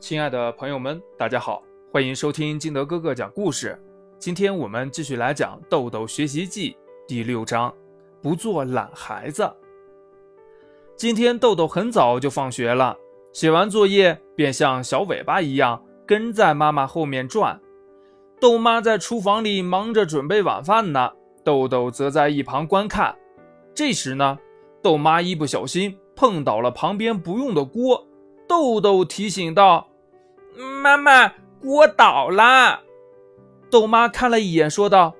亲爱的朋友们，大家好，欢迎收听金德哥哥讲故事。今天我们继续来讲《豆豆学习记》第六章：不做懒孩子。今天豆豆很早就放学了，写完作业便像小尾巴一样跟在妈妈后面转。豆妈在厨房里忙着准备晚饭呢，豆豆则在一旁观看。这时呢，豆妈一不小心碰倒了旁边不用的锅，豆豆提醒道。妈妈，锅倒了。豆妈看了一眼，说道：“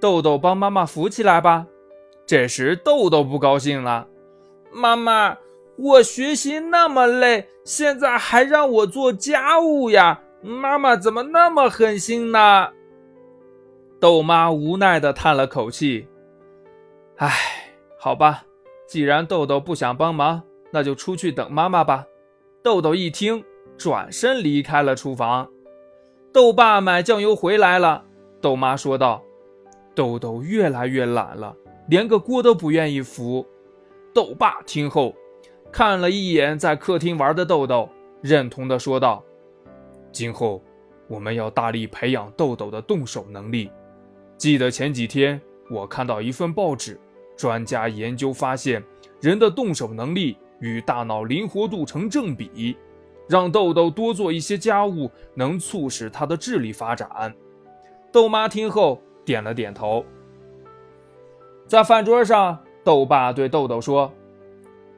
豆豆，帮妈妈扶起来吧。”这时，豆豆不高兴了：“妈妈，我学习那么累，现在还让我做家务呀？妈妈怎么那么狠心呢？”豆妈无奈地叹了口气：“唉，好吧，既然豆豆不想帮忙，那就出去等妈妈吧。”豆豆一听。转身离开了厨房。豆爸买酱油回来了。豆妈说道：“豆豆越来越懒了，连个锅都不愿意扶。”豆爸听后，看了一眼在客厅玩的豆豆，认同的说道：“今后我们要大力培养豆豆的动手能力。记得前几天我看到一份报纸，专家研究发现，人的动手能力与大脑灵活度成正比。”让豆豆多做一些家务，能促使他的智力发展。豆妈听后点了点头。在饭桌上，豆爸对豆豆说：“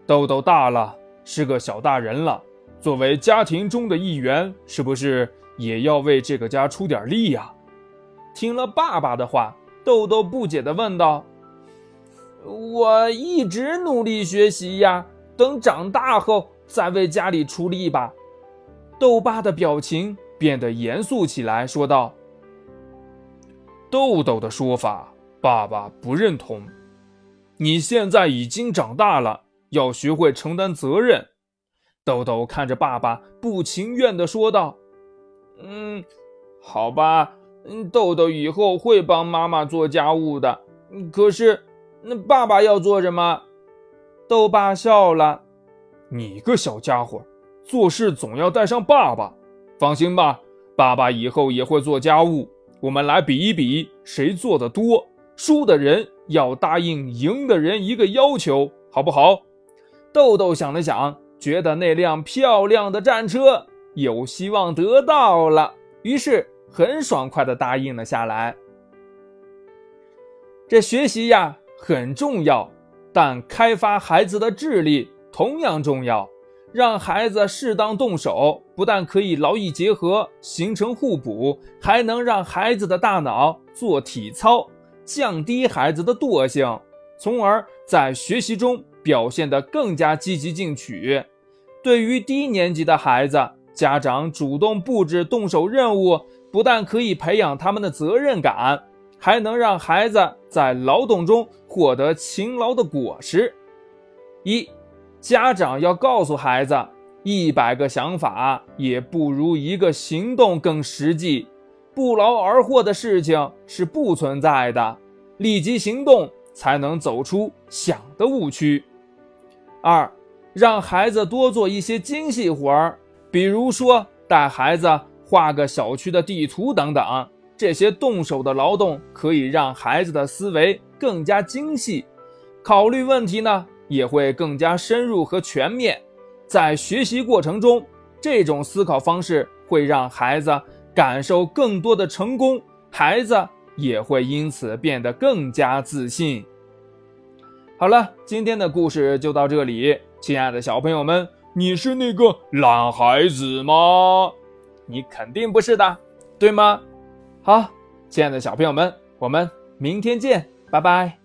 豆豆大了，是个小大人了，作为家庭中的一员，是不是也要为这个家出点力呀？”听了爸爸的话，豆豆不解地问道：“我一直努力学习呀，等长大后再为家里出力吧。”豆爸的表情变得严肃起来，说道：“豆豆的说法，爸爸不认同。你现在已经长大了，要学会承担责任。”豆豆看着爸爸，不情愿地说道：“嗯，好吧，豆豆以后会帮妈妈做家务的。可是，那爸爸要做什么？”豆爸笑了：“你个小家伙！”做事总要带上爸爸，放心吧，爸爸以后也会做家务。我们来比一比，谁做的多。输的人要答应赢的人一个要求，好不好？豆豆想了想，觉得那辆漂亮的战车有希望得到了，于是很爽快地答应了下来。这学习呀很重要，但开发孩子的智力同样重要。让孩子适当动手，不但可以劳逸结合，形成互补，还能让孩子的大脑做体操，降低孩子的惰性，从而在学习中表现得更加积极进取。对于低年级的孩子，家长主动布置动手任务，不但可以培养他们的责任感，还能让孩子在劳动中获得勤劳的果实。一。家长要告诉孩子，一百个想法也不如一个行动更实际。不劳而获的事情是不存在的，立即行动才能走出想的误区。二，让孩子多做一些精细活儿，比如说带孩子画个小区的地图等等。这些动手的劳动可以让孩子的思维更加精细，考虑问题呢。也会更加深入和全面，在学习过程中，这种思考方式会让孩子感受更多的成功，孩子也会因此变得更加自信。好了，今天的故事就到这里，亲爱的小朋友们，你是那个懒孩子吗？你肯定不是的，对吗？好，亲爱的小朋友们，我们明天见，拜拜。